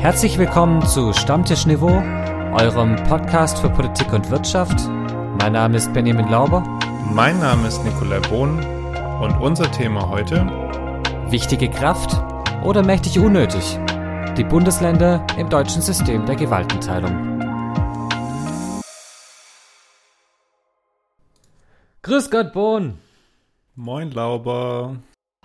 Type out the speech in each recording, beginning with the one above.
Herzlich willkommen zu Stammtischniveau, eurem Podcast für Politik und Wirtschaft. Mein Name ist Benjamin Lauber. Mein Name ist Nikolai Bohn und unser Thema heute Wichtige Kraft oder mächtig unnötig? Die Bundesländer im deutschen System der Gewaltenteilung. Grüß Gott, Bohn. Moin Lauber.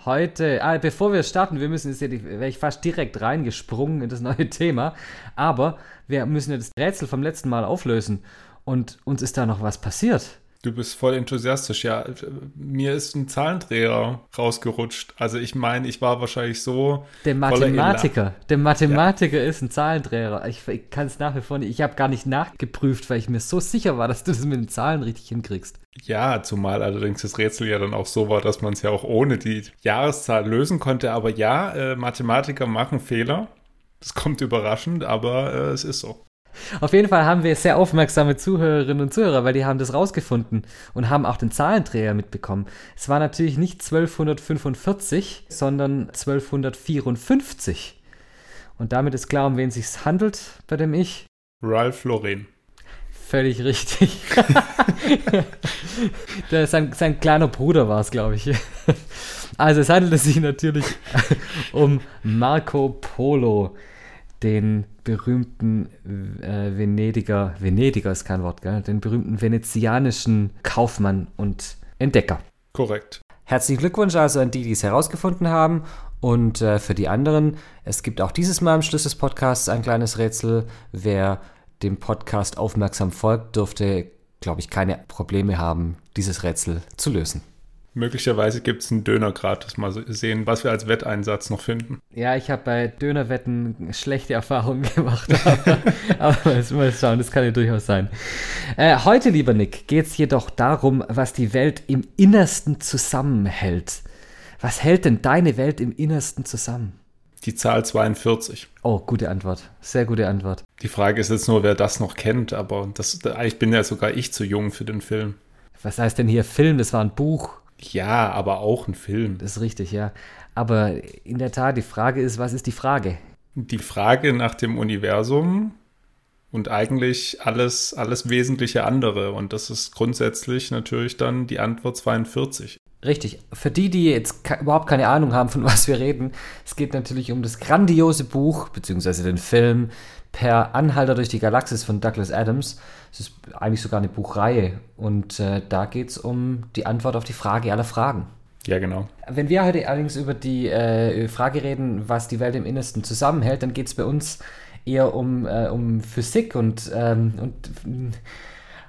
Heute, ah, bevor wir starten, wir müssen jetzt ja, wäre ich fast direkt reingesprungen in das neue Thema, aber wir müssen ja das Rätsel vom letzten Mal auflösen und uns ist da noch was passiert. Du bist voll enthusiastisch. Ja, mir ist ein Zahlendreher rausgerutscht. Also ich meine, ich war wahrscheinlich so. Der Mathematiker. Der Mathematiker ja. ist ein Zahlendreher. Ich, ich kann es nach wie vor nicht. Ich habe gar nicht nachgeprüft, weil ich mir so sicher war, dass du das mit den Zahlen richtig hinkriegst. Ja, zumal allerdings das Rätsel ja dann auch so war, dass man es ja auch ohne die Jahreszahl lösen konnte. Aber ja, äh, Mathematiker machen Fehler. Das kommt überraschend, aber äh, es ist so. Auf jeden Fall haben wir sehr aufmerksame Zuhörerinnen und Zuhörer, weil die haben das rausgefunden und haben auch den Zahlendreher mitbekommen. Es war natürlich nicht 1245, sondern 1254. Und damit ist klar, um wen es sich handelt bei dem Ich. Ralph Lauren. Völlig richtig. Der, sein, sein kleiner Bruder war es, glaube ich. Also es handelte sich natürlich um Marco Polo den berühmten äh, Venediger, Venediger ist kein Wort, gell? den berühmten venezianischen Kaufmann und Entdecker. Korrekt. Herzlichen Glückwunsch also an die, die es herausgefunden haben. Und äh, für die anderen, es gibt auch dieses Mal am Schluss des Podcasts ein kleines Rätsel. Wer dem Podcast aufmerksam folgt, dürfte, glaube ich, keine Probleme haben, dieses Rätsel zu lösen. Möglicherweise gibt es einen Döner gratis. Mal sehen, was wir als Wetteinsatz noch finden. Ja, ich habe bei Dönerwetten schlechte Erfahrungen gemacht. Aber, aber mal schauen, das kann ja durchaus sein. Äh, heute, lieber Nick, geht es jedoch darum, was die Welt im Innersten zusammenhält. Was hält denn deine Welt im Innersten zusammen? Die Zahl 42. Oh, gute Antwort. Sehr gute Antwort. Die Frage ist jetzt nur, wer das noch kennt, aber das, eigentlich bin ja sogar ich zu jung für den Film. Was heißt denn hier Film? Das war ein Buch. Ja, aber auch ein Film. Das ist richtig, ja. Aber in der Tat, die Frage ist, was ist die Frage? Die Frage nach dem Universum und eigentlich alles, alles wesentliche andere. Und das ist grundsätzlich natürlich dann die Antwort 42. Richtig. Für die, die jetzt überhaupt keine Ahnung haben, von was wir reden, es geht natürlich um das grandiose Buch, beziehungsweise den Film Per Anhalter durch die Galaxis von Douglas Adams. Es ist eigentlich sogar eine Buchreihe. Und äh, da geht es um die Antwort auf die Frage aller Fragen. Ja, genau. Wenn wir heute allerdings über die äh, Frage reden, was die Welt im Innersten zusammenhält, dann geht es bei uns eher um, äh, um Physik und, ähm, und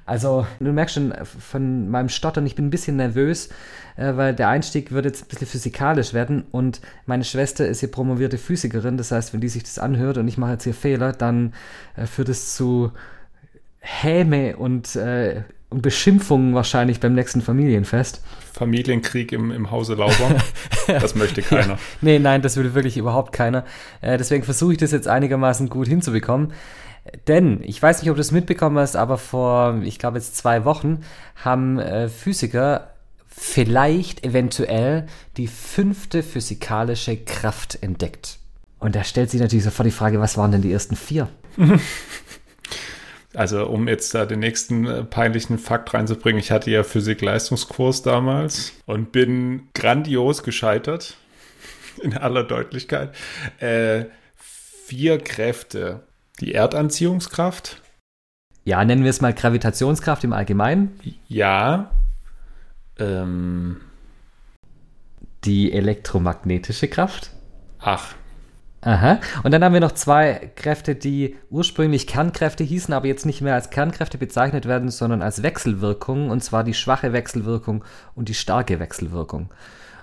also, du merkst schon von meinem Stottern, ich bin ein bisschen nervös, äh, weil der Einstieg wird jetzt ein bisschen physikalisch werden und meine Schwester ist hier promovierte Physikerin. Das heißt, wenn die sich das anhört und ich mache jetzt hier Fehler, dann äh, führt es zu Häme und, äh, und Beschimpfungen wahrscheinlich beim nächsten Familienfest. Familienkrieg im, im Hause Lauber. Das möchte keiner. ja, nee, nein, das will wirklich überhaupt keiner. Äh, deswegen versuche ich das jetzt einigermaßen gut hinzubekommen. Denn, ich weiß nicht, ob du es mitbekommen hast, aber vor, ich glaube jetzt zwei Wochen, haben äh, Physiker vielleicht eventuell die fünfte physikalische Kraft entdeckt. Und da stellt sich natürlich sofort die Frage, was waren denn die ersten vier? Also, um jetzt da den nächsten äh, peinlichen Fakt reinzubringen, ich hatte ja Physik-Leistungskurs damals und bin grandios gescheitert, in aller Deutlichkeit. Äh, vier Kräfte die Erdanziehungskraft? Ja, nennen wir es mal Gravitationskraft im Allgemeinen. Ja. Ähm. Die elektromagnetische Kraft. Ach. Aha. Und dann haben wir noch zwei Kräfte, die ursprünglich Kernkräfte hießen, aber jetzt nicht mehr als Kernkräfte bezeichnet werden, sondern als Wechselwirkung. Und zwar die schwache Wechselwirkung und die starke Wechselwirkung.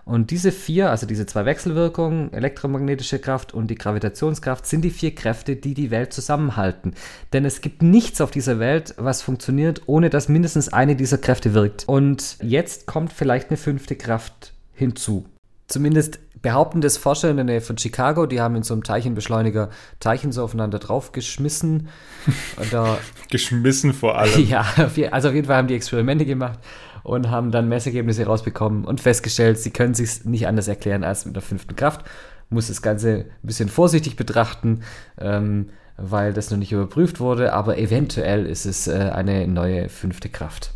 Und diese vier, also diese zwei Wechselwirkungen, elektromagnetische Kraft und die Gravitationskraft, sind die vier Kräfte, die die Welt zusammenhalten. Denn es gibt nichts auf dieser Welt, was funktioniert, ohne dass mindestens eine dieser Kräfte wirkt. Und jetzt kommt vielleicht eine fünfte Kraft hinzu. Zumindest behaupten das Forscher in der Nähe von Chicago, die haben in so einem Teilchenbeschleuniger Teilchen so aufeinander draufgeschmissen. Oder, geschmissen vor allem. Ja, also auf jeden Fall haben die Experimente gemacht und haben dann Messergebnisse rausbekommen und festgestellt, sie können sich nicht anders erklären als mit der fünften Kraft. muss das Ganze ein bisschen vorsichtig betrachten, ähm, weil das noch nicht überprüft wurde, aber eventuell ist es äh, eine neue fünfte Kraft.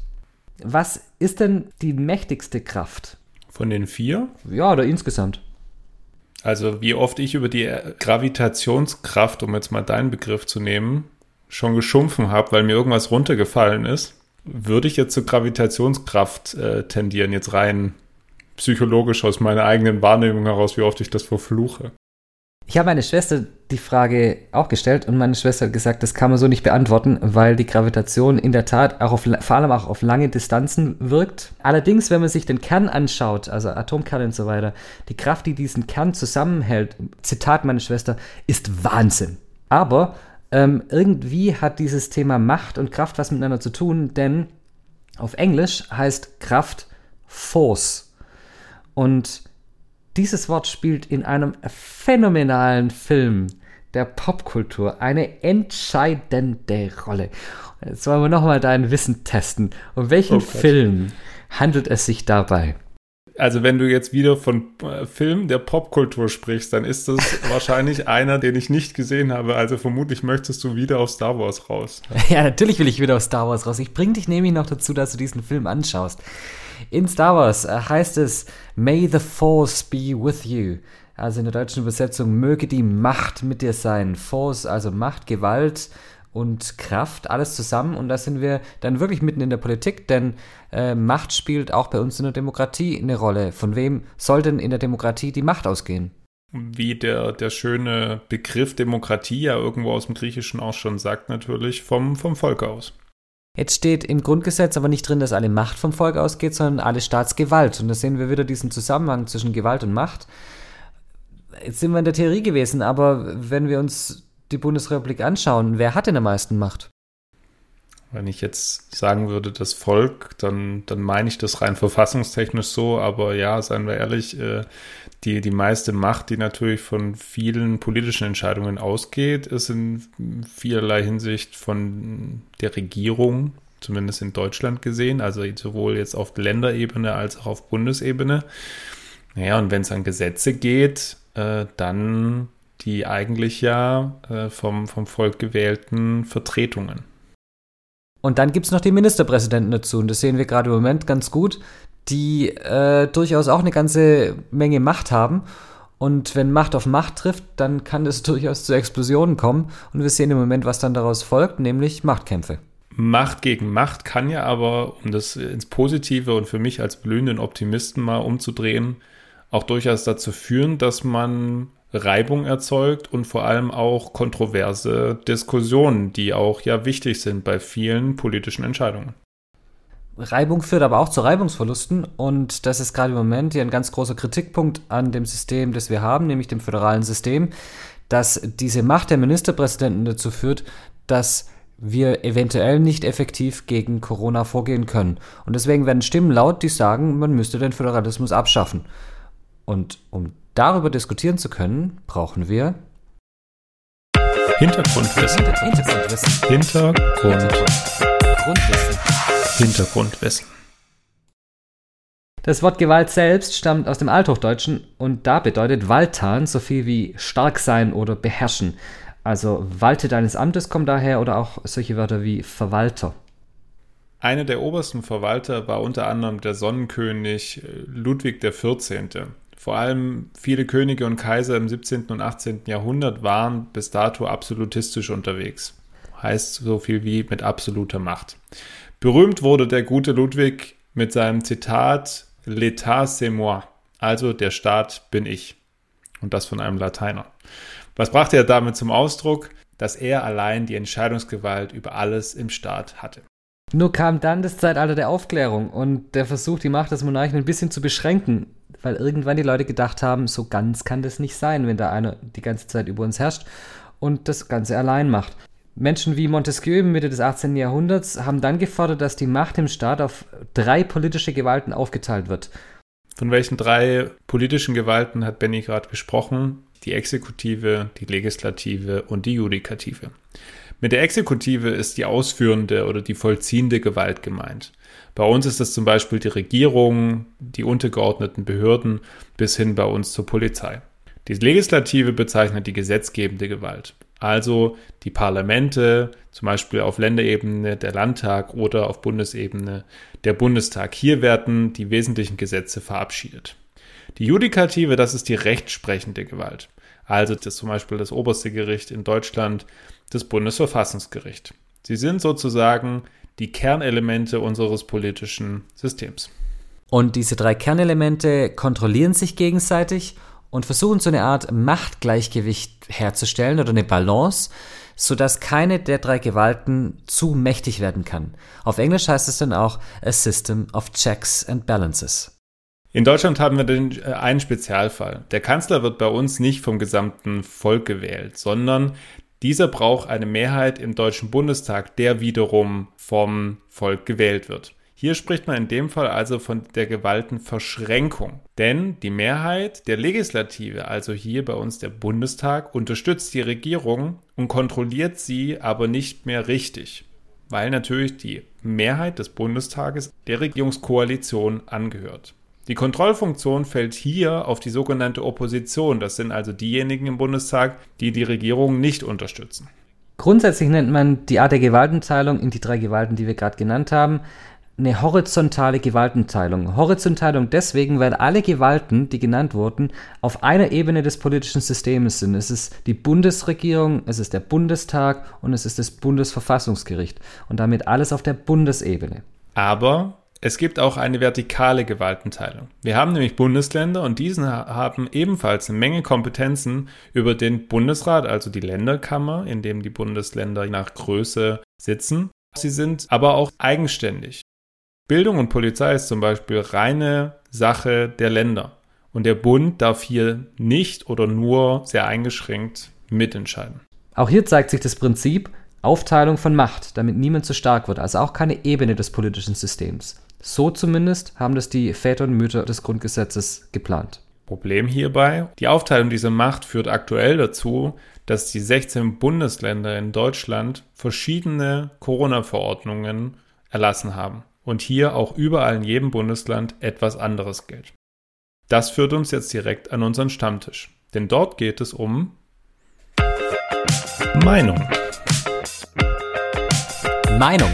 Was ist denn die mächtigste Kraft? Von den vier? Ja, oder insgesamt. Also wie oft ich über die Gravitationskraft, um jetzt mal deinen Begriff zu nehmen, schon geschumpfen habe, weil mir irgendwas runtergefallen ist, würde ich jetzt zur Gravitationskraft äh, tendieren, jetzt rein psychologisch aus meiner eigenen Wahrnehmung heraus, wie oft ich das verfluche. Ich habe meine Schwester die Frage auch gestellt und meine Schwester hat gesagt, das kann man so nicht beantworten, weil die Gravitation in der Tat auch auf, vor allem auch auf lange Distanzen wirkt. Allerdings, wenn man sich den Kern anschaut, also Atomkerne und so weiter, die Kraft, die diesen Kern zusammenhält, Zitat meine Schwester, ist Wahnsinn. Aber ähm, irgendwie hat dieses Thema Macht und Kraft was miteinander zu tun, denn auf Englisch heißt Kraft Force. Und dieses Wort spielt in einem phänomenalen Film der Popkultur eine entscheidende Rolle. Jetzt wollen wir nochmal dein Wissen testen. Um welchen oh Film handelt es sich dabei? Also wenn du jetzt wieder von äh, Film der Popkultur sprichst, dann ist das wahrscheinlich einer, den ich nicht gesehen habe. Also vermutlich möchtest du wieder auf Star Wars raus. Ja, natürlich will ich wieder auf Star Wars raus. Ich bringe dich nämlich noch dazu, dass du diesen Film anschaust. In Star Wars äh, heißt es May the Force be with you. Also in der deutschen Übersetzung möge die Macht mit dir sein. Force, also Macht, Gewalt und Kraft, alles zusammen. Und da sind wir dann wirklich mitten in der Politik, denn äh, Macht spielt auch bei uns in der Demokratie eine Rolle. Von wem soll denn in der Demokratie die Macht ausgehen? Wie der, der schöne Begriff Demokratie ja irgendwo aus dem Griechischen auch schon sagt, natürlich vom, vom Volk aus. Jetzt steht im Grundgesetz aber nicht drin, dass alle Macht vom Volk ausgeht, sondern alle Staatsgewalt. Und da sehen wir wieder diesen Zusammenhang zwischen Gewalt und Macht. Jetzt sind wir in der Theorie gewesen, aber wenn wir uns die Bundesrepublik anschauen, wer hat denn am meisten Macht? Wenn ich jetzt sagen würde, das Volk, dann, dann meine ich das rein verfassungstechnisch so, aber ja, seien wir ehrlich, äh, die, die meiste Macht, die natürlich von vielen politischen Entscheidungen ausgeht, ist in vielerlei Hinsicht von der Regierung, zumindest in Deutschland gesehen, also sowohl jetzt auf Länderebene als auch auf Bundesebene. Naja, und wenn es an Gesetze geht, äh, dann die eigentlich ja äh, vom, vom Volk gewählten Vertretungen. Und dann gibt es noch die Ministerpräsidenten dazu. Und das sehen wir gerade im Moment ganz gut die äh, durchaus auch eine ganze Menge Macht haben. Und wenn Macht auf Macht trifft, dann kann es durchaus zu Explosionen kommen. Und wir sehen im Moment, was dann daraus folgt, nämlich Machtkämpfe. Macht gegen Macht kann ja aber, um das ins Positive und für mich als blühenden Optimisten mal umzudrehen, auch durchaus dazu führen, dass man Reibung erzeugt und vor allem auch kontroverse Diskussionen, die auch ja wichtig sind bei vielen politischen Entscheidungen. Reibung führt aber auch zu Reibungsverlusten und das ist gerade im Moment hier ein ganz großer Kritikpunkt an dem System, das wir haben, nämlich dem föderalen System, dass diese Macht der Ministerpräsidenten dazu führt, dass wir eventuell nicht effektiv gegen Corona vorgehen können. Und deswegen werden Stimmen laut, die sagen, man müsste den Föderalismus abschaffen. Und um darüber diskutieren zu können, brauchen wir Hintergrundwissen. Hintergrundwissen. Hintergrundwissen. Hintergrundwissen. Das Wort Gewalt selbst stammt aus dem Althochdeutschen und da bedeutet Waltan so viel wie stark sein oder beherrschen. Also Walte deines Amtes kommt daher oder auch solche Wörter wie Verwalter. Einer der obersten Verwalter war unter anderem der Sonnenkönig äh, Ludwig XIV. Vor allem viele Könige und Kaiser im 17. und 18. Jahrhundert waren bis dato absolutistisch unterwegs. Heißt so viel wie mit absoluter Macht. Berühmt wurde der gute Ludwig mit seinem Zitat L'état c'est moi, also der Staat bin ich. Und das von einem Lateiner. Was brachte er damit zum Ausdruck? Dass er allein die Entscheidungsgewalt über alles im Staat hatte. Nur kam dann das Zeitalter der Aufklärung und der Versuch, die Macht des Monarchen ein bisschen zu beschränken, weil irgendwann die Leute gedacht haben, so ganz kann das nicht sein, wenn da einer die ganze Zeit über uns herrscht und das Ganze allein macht. Menschen wie Montesquieu im Mitte des 18. Jahrhunderts haben dann gefordert, dass die Macht im Staat auf drei politische Gewalten aufgeteilt wird. Von welchen drei politischen Gewalten hat Benny gerade gesprochen? Die Exekutive, die Legislative und die Judikative. Mit der Exekutive ist die ausführende oder die vollziehende Gewalt gemeint. Bei uns ist das zum Beispiel die Regierung, die untergeordneten Behörden bis hin bei uns zur Polizei. Die Legislative bezeichnet die gesetzgebende Gewalt. Also die Parlamente, zum Beispiel auf Länderebene der Landtag oder auf Bundesebene der Bundestag. Hier werden die wesentlichen Gesetze verabschiedet. Die Judikative, das ist die rechtsprechende Gewalt. Also das zum Beispiel das oberste Gericht in Deutschland, das Bundesverfassungsgericht. Sie sind sozusagen die Kernelemente unseres politischen Systems. Und diese drei Kernelemente kontrollieren sich gegenseitig und versuchen so eine Art Machtgleichgewicht herzustellen oder eine Balance, sodass keine der drei Gewalten zu mächtig werden kann. Auf Englisch heißt es dann auch a system of checks and balances. In Deutschland haben wir den, äh, einen Spezialfall. Der Kanzler wird bei uns nicht vom gesamten Volk gewählt, sondern dieser braucht eine Mehrheit im Deutschen Bundestag, der wiederum vom Volk gewählt wird. Hier spricht man in dem Fall also von der Gewaltenverschränkung. Denn die Mehrheit der Legislative, also hier bei uns der Bundestag, unterstützt die Regierung und kontrolliert sie aber nicht mehr richtig, weil natürlich die Mehrheit des Bundestages der Regierungskoalition angehört. Die Kontrollfunktion fällt hier auf die sogenannte Opposition. Das sind also diejenigen im Bundestag, die die Regierung nicht unterstützen. Grundsätzlich nennt man die Art der Gewaltenteilung in die drei Gewalten, die wir gerade genannt haben, eine horizontale Gewaltenteilung. Horizontalung deswegen, weil alle Gewalten, die genannt wurden, auf einer Ebene des politischen Systems sind. Es ist die Bundesregierung, es ist der Bundestag und es ist das Bundesverfassungsgericht. Und damit alles auf der Bundesebene. Aber es gibt auch eine vertikale Gewaltenteilung. Wir haben nämlich Bundesländer und diesen haben ebenfalls eine Menge Kompetenzen über den Bundesrat, also die Länderkammer, in dem die Bundesländer nach Größe sitzen. Sie sind aber auch eigenständig. Bildung und Polizei ist zum Beispiel reine Sache der Länder. Und der Bund darf hier nicht oder nur sehr eingeschränkt mitentscheiden. Auch hier zeigt sich das Prinzip Aufteilung von Macht, damit niemand zu stark wird, also auch keine Ebene des politischen Systems. So zumindest haben das die Väter und Mütter des Grundgesetzes geplant. Problem hierbei, die Aufteilung dieser Macht führt aktuell dazu, dass die 16 Bundesländer in Deutschland verschiedene Corona-Verordnungen erlassen haben und hier auch überall in jedem Bundesland etwas anderes gilt. Das führt uns jetzt direkt an unseren Stammtisch, denn dort geht es um Meinung. Meinung.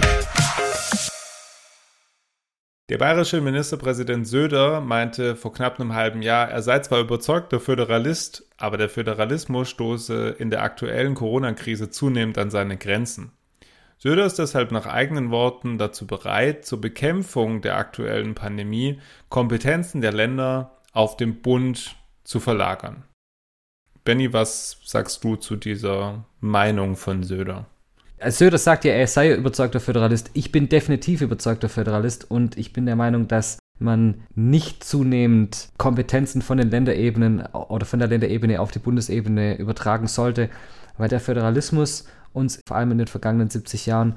Der bayerische Ministerpräsident Söder meinte vor knapp einem halben Jahr, er sei zwar überzeugter Föderalist, aber der Föderalismus stoße in der aktuellen Corona-Krise zunehmend an seine Grenzen. Söder ist deshalb nach eigenen Worten dazu bereit, zur Bekämpfung der aktuellen Pandemie Kompetenzen der Länder auf den Bund zu verlagern. Benny, was sagst du zu dieser Meinung von Söder? Söder sagt ja, er sei überzeugter Föderalist. Ich bin definitiv überzeugter Föderalist und ich bin der Meinung, dass man nicht zunehmend Kompetenzen von den Länderebenen oder von der Länderebene auf die Bundesebene übertragen sollte, weil der Föderalismus uns vor allem in den vergangenen 70 Jahren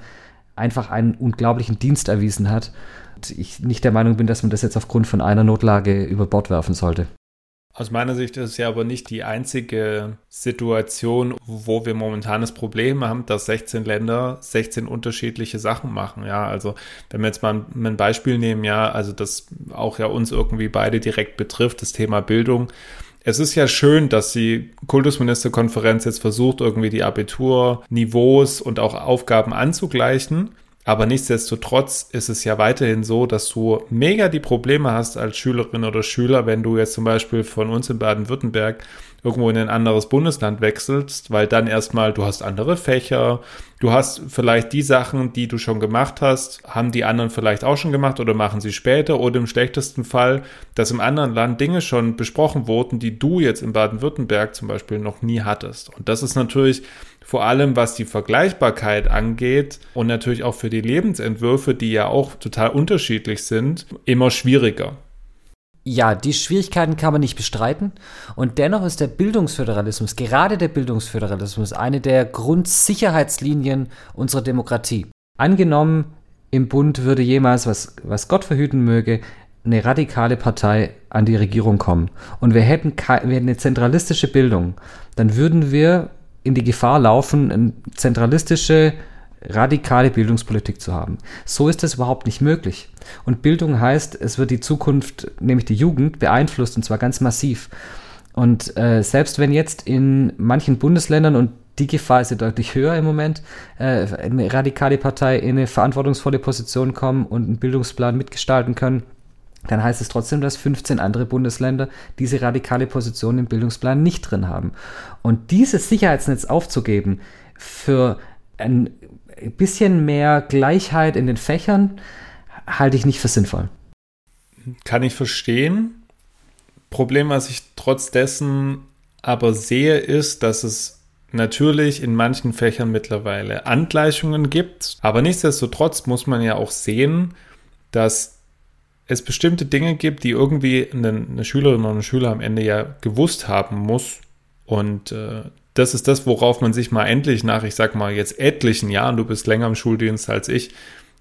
einfach einen unglaublichen Dienst erwiesen hat. Und ich nicht der Meinung bin, dass man das jetzt aufgrund von einer Notlage über Bord werfen sollte. Aus meiner Sicht ist es ja aber nicht die einzige Situation, wo wir momentan das Problem haben, dass 16 Länder 16 unterschiedliche Sachen machen. Ja, also wenn wir jetzt mal ein Beispiel nehmen, ja, also das auch ja uns irgendwie beide direkt betrifft, das Thema Bildung es ist ja schön, dass die Kultusministerkonferenz jetzt versucht, irgendwie die Abiturniveaus und auch Aufgaben anzugleichen. Aber nichtsdestotrotz ist es ja weiterhin so, dass du mega die Probleme hast als Schülerin oder Schüler, wenn du jetzt zum Beispiel von uns in Baden-Württemberg irgendwo in ein anderes Bundesland wechselst, weil dann erstmal du hast andere Fächer, du hast vielleicht die Sachen, die du schon gemacht hast, haben die anderen vielleicht auch schon gemacht oder machen sie später oder im schlechtesten Fall, dass im anderen Land Dinge schon besprochen wurden, die du jetzt in Baden-Württemberg zum Beispiel noch nie hattest. Und das ist natürlich vor allem was die Vergleichbarkeit angeht und natürlich auch für die Lebensentwürfe, die ja auch total unterschiedlich sind, immer schwieriger. Ja, die Schwierigkeiten kann man nicht bestreiten. Und dennoch ist der Bildungsföderalismus, gerade der Bildungsföderalismus, eine der Grundsicherheitslinien unserer Demokratie. Angenommen, im Bund würde jemals, was, was Gott verhüten möge, eine radikale Partei an die Regierung kommen und wir hätten, wir hätten eine zentralistische Bildung, dann würden wir in die Gefahr laufen, eine zentralistische radikale Bildungspolitik zu haben. So ist es überhaupt nicht möglich. Und Bildung heißt, es wird die Zukunft, nämlich die Jugend, beeinflusst und zwar ganz massiv. Und äh, selbst wenn jetzt in manchen Bundesländern, und die Gefahr ist ja deutlich höher im Moment, äh, eine radikale Partei in eine verantwortungsvolle Position kommen und einen Bildungsplan mitgestalten können, dann heißt es trotzdem, dass 15 andere Bundesländer diese radikale Position im Bildungsplan nicht drin haben. Und dieses Sicherheitsnetz aufzugeben für ein bisschen mehr Gleichheit in den Fächern, halte ich nicht für sinnvoll. Kann ich verstehen. Problem, was ich trotz dessen aber sehe, ist, dass es natürlich in manchen Fächern mittlerweile Angleichungen gibt. Aber nichtsdestotrotz muss man ja auch sehen, dass es bestimmte Dinge gibt, die irgendwie eine, eine Schülerin oder ein Schüler am Ende ja gewusst haben muss. Und äh, das ist das, worauf man sich mal endlich nach, ich sag mal, jetzt etlichen Jahren, du bist länger im Schuldienst als ich,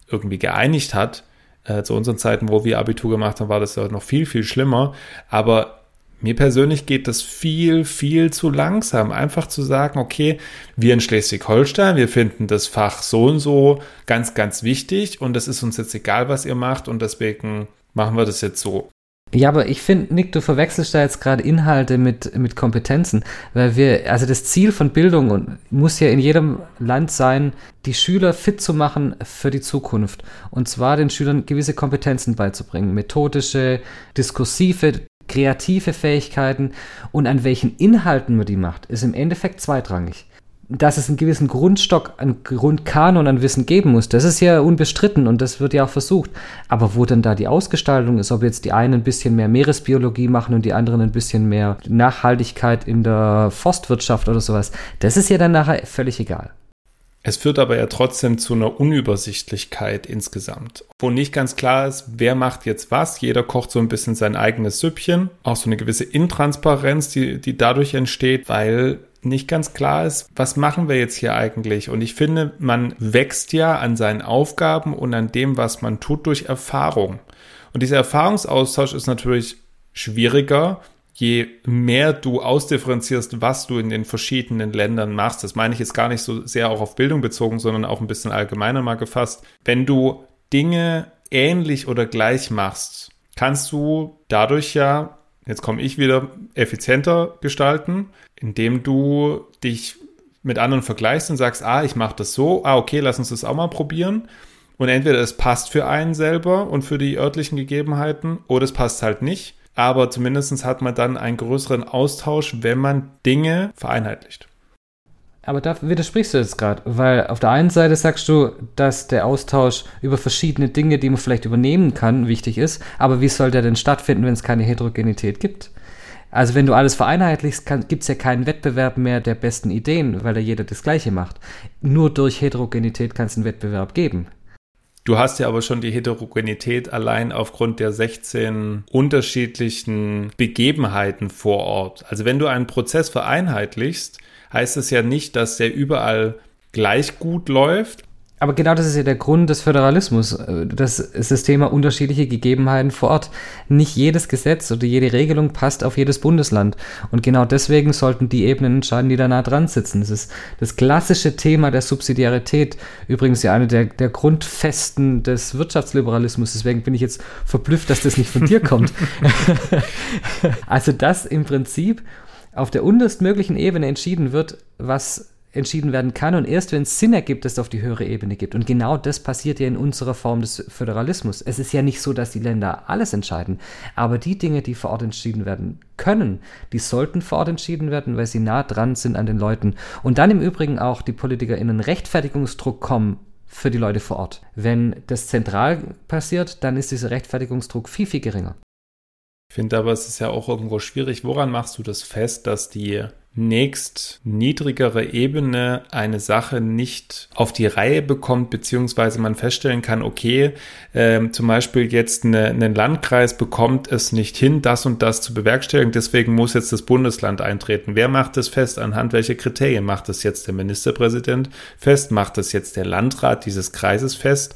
irgendwie geeinigt hat. Äh, zu unseren Zeiten, wo wir Abitur gemacht haben, war das ja noch viel, viel schlimmer. Aber mir persönlich geht das viel, viel zu langsam. Einfach zu sagen, okay, wir in Schleswig-Holstein, wir finden das Fach so und so ganz, ganz wichtig und es ist uns jetzt egal, was ihr macht und deswegen machen wir das jetzt so. Ja, aber ich finde, Nick, du verwechselst da jetzt gerade Inhalte mit, mit Kompetenzen, weil wir, also das Ziel von Bildung muss ja in jedem Land sein, die Schüler fit zu machen für die Zukunft. Und zwar den Schülern gewisse Kompetenzen beizubringen, methodische, diskursive, kreative Fähigkeiten und an welchen Inhalten man die macht, ist im Endeffekt zweitrangig. Dass es einen gewissen Grundstock, einen Grundkanon an Wissen geben muss, das ist ja unbestritten und das wird ja auch versucht. Aber wo denn da die Ausgestaltung ist, ob jetzt die einen ein bisschen mehr Meeresbiologie machen und die anderen ein bisschen mehr Nachhaltigkeit in der Forstwirtschaft oder sowas, das ist ja dann nachher völlig egal. Es führt aber ja trotzdem zu einer Unübersichtlichkeit insgesamt, wo nicht ganz klar ist, wer macht jetzt was. Jeder kocht so ein bisschen sein eigenes Süppchen. Auch so eine gewisse Intransparenz, die, die dadurch entsteht, weil nicht ganz klar ist, was machen wir jetzt hier eigentlich? Und ich finde, man wächst ja an seinen Aufgaben und an dem, was man tut, durch Erfahrung. Und dieser Erfahrungsaustausch ist natürlich schwieriger, je mehr du ausdifferenzierst, was du in den verschiedenen Ländern machst, das meine ich jetzt gar nicht so sehr auch auf Bildung bezogen, sondern auch ein bisschen allgemeiner mal gefasst, wenn du Dinge ähnlich oder gleich machst, kannst du dadurch ja, jetzt komme ich wieder, effizienter gestalten, indem du dich mit anderen vergleichst und sagst, ah, ich mache das so, ah, okay, lass uns das auch mal probieren. Und entweder es passt für einen selber und für die örtlichen Gegebenheiten oder es passt halt nicht aber zumindest hat man dann einen größeren Austausch, wenn man Dinge vereinheitlicht. Aber da widersprichst du jetzt gerade, weil auf der einen Seite sagst du, dass der Austausch über verschiedene Dinge, die man vielleicht übernehmen kann, wichtig ist, aber wie soll der denn stattfinden, wenn es keine Heterogenität gibt? Also wenn du alles vereinheitlichst, gibt es ja keinen Wettbewerb mehr der besten Ideen, weil da jeder das Gleiche macht. Nur durch Heterogenität kann es einen Wettbewerb geben. Du hast ja aber schon die Heterogenität allein aufgrund der 16 unterschiedlichen Begebenheiten vor Ort. Also wenn du einen Prozess vereinheitlichst, heißt es ja nicht, dass der überall gleich gut läuft, aber genau das ist ja der Grund des Föderalismus. Das ist das Thema unterschiedliche Gegebenheiten vor Ort. Nicht jedes Gesetz oder jede Regelung passt auf jedes Bundesland. Und genau deswegen sollten die Ebenen entscheiden, die da nah dran sitzen. Das ist das klassische Thema der Subsidiarität. Übrigens ja eine der, der Grundfesten des Wirtschaftsliberalismus. Deswegen bin ich jetzt verblüfft, dass das nicht von dir kommt. also, dass im Prinzip auf der unterstmöglichen Ebene entschieden wird, was entschieden werden kann und erst wenn es Sinn ergibt, es auf die höhere Ebene gibt. Und genau das passiert ja in unserer Form des Föderalismus. Es ist ja nicht so, dass die Länder alles entscheiden, aber die Dinge, die vor Ort entschieden werden können, die sollten vor Ort entschieden werden, weil sie nah dran sind an den Leuten. Und dann im Übrigen auch die PolitikerInnen Rechtfertigungsdruck kommen für die Leute vor Ort. Wenn das zentral passiert, dann ist dieser Rechtfertigungsdruck viel, viel geringer. Ich finde aber, es ist ja auch irgendwo schwierig. Woran machst du das fest, dass die nächst niedrigere Ebene eine Sache nicht auf die Reihe bekommt, beziehungsweise man feststellen kann, okay, äh, zum Beispiel jetzt eine, ein Landkreis bekommt es nicht hin, das und das zu bewerkstelligen, deswegen muss jetzt das Bundesland eintreten. Wer macht das fest? Anhand welcher Kriterien macht das jetzt der Ministerpräsident fest? Macht das jetzt der Landrat dieses Kreises fest?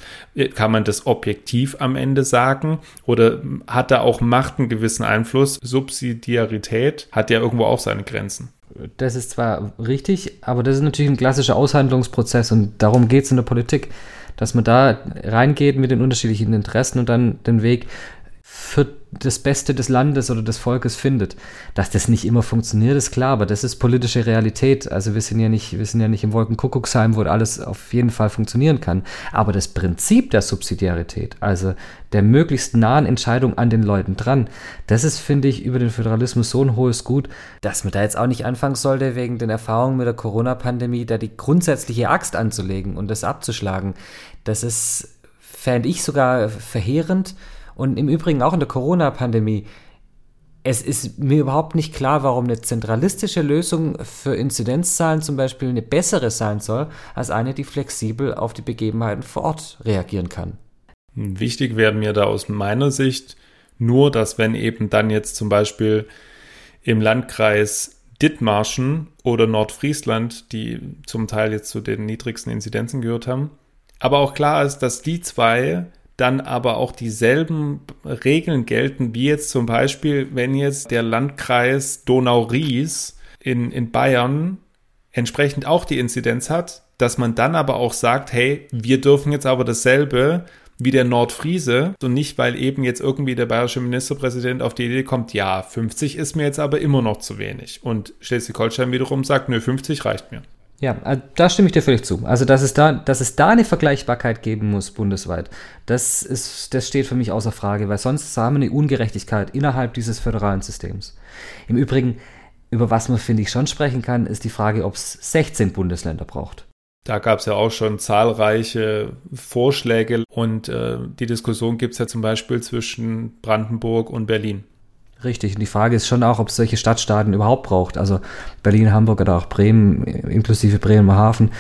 Kann man das objektiv am Ende sagen? Oder hat da auch Macht einen gewissen Einfluss? Subsidiarität hat ja irgendwo auch seine Grenzen das ist zwar richtig, aber das ist natürlich ein klassischer Aushandlungsprozess und darum geht es in der Politik, dass man da reingeht mit den unterschiedlichen Interessen und dann den Weg für das Beste des Landes oder des Volkes findet. Dass das nicht immer funktioniert, ist klar, aber das ist politische Realität. Also wir sind ja nicht, wir sind ja nicht im Wolkenkuckucksheim, wo alles auf jeden Fall funktionieren kann. Aber das Prinzip der Subsidiarität, also der möglichst nahen Entscheidung an den Leuten dran, das ist, finde ich, über den Föderalismus so ein hohes Gut, dass man da jetzt auch nicht anfangen sollte, wegen den Erfahrungen mit der Corona-Pandemie, da die grundsätzliche Axt anzulegen und das abzuschlagen. Das ist, fände ich sogar verheerend und im Übrigen auch in der Corona-Pandemie. Es ist mir überhaupt nicht klar, warum eine zentralistische Lösung für Inzidenzzahlen zum Beispiel eine bessere sein soll, als eine, die flexibel auf die Begebenheiten vor Ort reagieren kann. Wichtig wäre mir da aus meiner Sicht nur, dass wenn eben dann jetzt zum Beispiel im Landkreis Dithmarschen oder Nordfriesland, die zum Teil jetzt zu den niedrigsten Inzidenzen gehört haben, aber auch klar ist, dass die zwei dann aber auch dieselben Regeln gelten, wie jetzt zum Beispiel, wenn jetzt der Landkreis Donau-Ries in, in Bayern entsprechend auch die Inzidenz hat, dass man dann aber auch sagt, hey, wir dürfen jetzt aber dasselbe wie der Nordfriese und nicht, weil eben jetzt irgendwie der bayerische Ministerpräsident auf die Idee kommt, ja, 50 ist mir jetzt aber immer noch zu wenig. Und Schleswig-Holstein wiederum sagt, nö, 50 reicht mir. Ja, äh, da stimme ich dir völlig zu. Also, dass es da, dass es da eine Vergleichbarkeit geben muss bundesweit, das ist, das steht für mich außer Frage, weil sonst haben wir eine Ungerechtigkeit innerhalb dieses föderalen Systems. Im Übrigen, über was man, finde ich, schon sprechen kann, ist die Frage, ob es 16 Bundesländer braucht. Da gab es ja auch schon zahlreiche Vorschläge und äh, die Diskussion gibt es ja zum Beispiel zwischen Brandenburg und Berlin. Richtig, und die Frage ist schon auch, ob es solche Stadtstaaten überhaupt braucht. Also Berlin, Hamburg oder auch Bremen, inklusive Bremerhaven.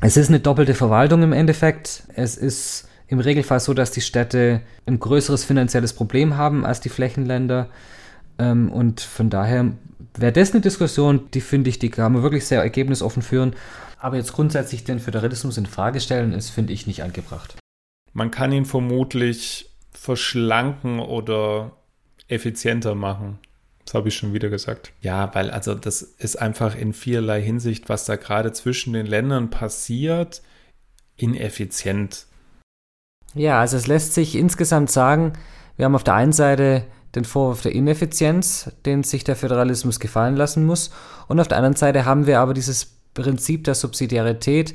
Es ist eine doppelte Verwaltung im Endeffekt. Es ist im Regelfall so, dass die Städte ein größeres finanzielles Problem haben als die Flächenländer. Ähm, und von daher wäre das eine Diskussion, die finde ich, die kann man wirklich sehr ergebnisoffen führen. Aber jetzt grundsätzlich den Föderalismus in Frage stellen, ist, finde ich, nicht angebracht. Man kann ihn vermutlich verschlanken oder effizienter machen. Das habe ich schon wieder gesagt. Ja, weil also das ist einfach in vielerlei Hinsicht, was da gerade zwischen den Ländern passiert, ineffizient. Ja, also es lässt sich insgesamt sagen, wir haben auf der einen Seite den Vorwurf der Ineffizienz, den sich der Föderalismus gefallen lassen muss, und auf der anderen Seite haben wir aber dieses Prinzip der Subsidiarität,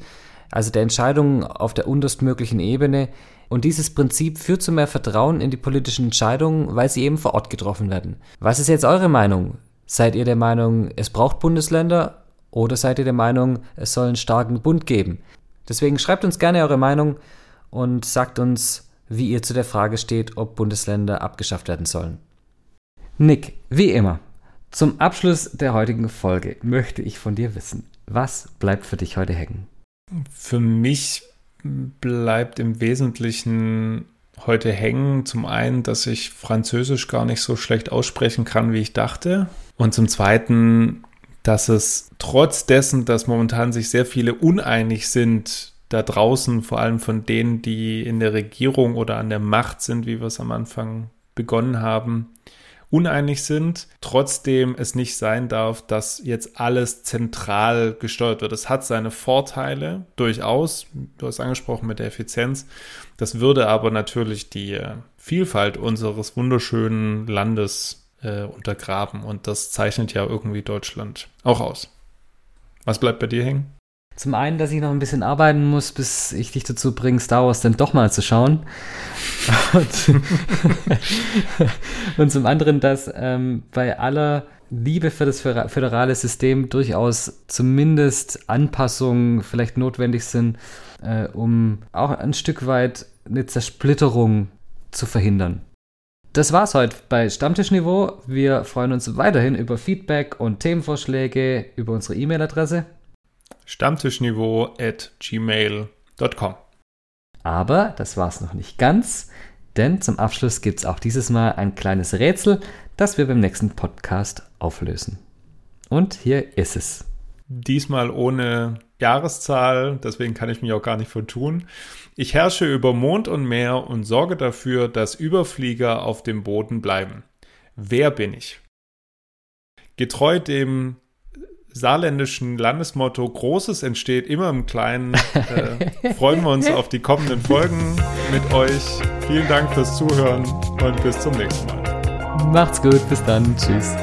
also der Entscheidungen auf der unterstmöglichen Ebene, und dieses Prinzip führt zu mehr Vertrauen in die politischen Entscheidungen, weil sie eben vor Ort getroffen werden. Was ist jetzt eure Meinung? Seid ihr der Meinung, es braucht Bundesländer oder seid ihr der Meinung, es soll einen starken Bund geben? Deswegen schreibt uns gerne eure Meinung und sagt uns, wie ihr zu der Frage steht, ob Bundesländer abgeschafft werden sollen. Nick, wie immer, zum Abschluss der heutigen Folge möchte ich von dir wissen, was bleibt für dich heute hängen? Für mich bleibt im Wesentlichen heute hängen. Zum einen, dass ich Französisch gar nicht so schlecht aussprechen kann, wie ich dachte. Und zum zweiten, dass es trotz dessen, dass momentan sich sehr viele uneinig sind, da draußen, vor allem von denen, die in der Regierung oder an der Macht sind, wie wir es am Anfang begonnen haben, uneinig sind, trotzdem es nicht sein darf, dass jetzt alles zentral gesteuert wird. Es hat seine Vorteile durchaus, du hast angesprochen mit der Effizienz. Das würde aber natürlich die äh, Vielfalt unseres wunderschönen Landes äh, untergraben und das zeichnet ja irgendwie Deutschland auch aus. Was bleibt bei dir hängen? Zum einen, dass ich noch ein bisschen arbeiten muss, bis ich dich dazu bringe, Star Wars dann doch mal zu schauen. Und, und zum anderen, dass ähm, bei aller Liebe für das föderale System durchaus zumindest Anpassungen vielleicht notwendig sind, äh, um auch ein Stück weit eine Zersplitterung zu verhindern. Das war's heute bei Stammtischniveau. Wir freuen uns weiterhin über Feedback und Themenvorschläge über unsere E-Mail-Adresse stammtischniveau at gmail.com. Aber das war es noch nicht ganz, denn zum Abschluss gibt es auch dieses Mal ein kleines Rätsel, das wir beim nächsten Podcast auflösen. Und hier ist es. Diesmal ohne Jahreszahl, deswegen kann ich mich auch gar nicht vertun. Ich herrsche über Mond und Meer und sorge dafür, dass Überflieger auf dem Boden bleiben. Wer bin ich? Getreu dem saarländischen Landesmotto Großes entsteht immer im Kleinen. Äh, freuen wir uns auf die kommenden Folgen mit euch. Vielen Dank fürs Zuhören und bis zum nächsten Mal. Macht's gut, bis dann. Tschüss.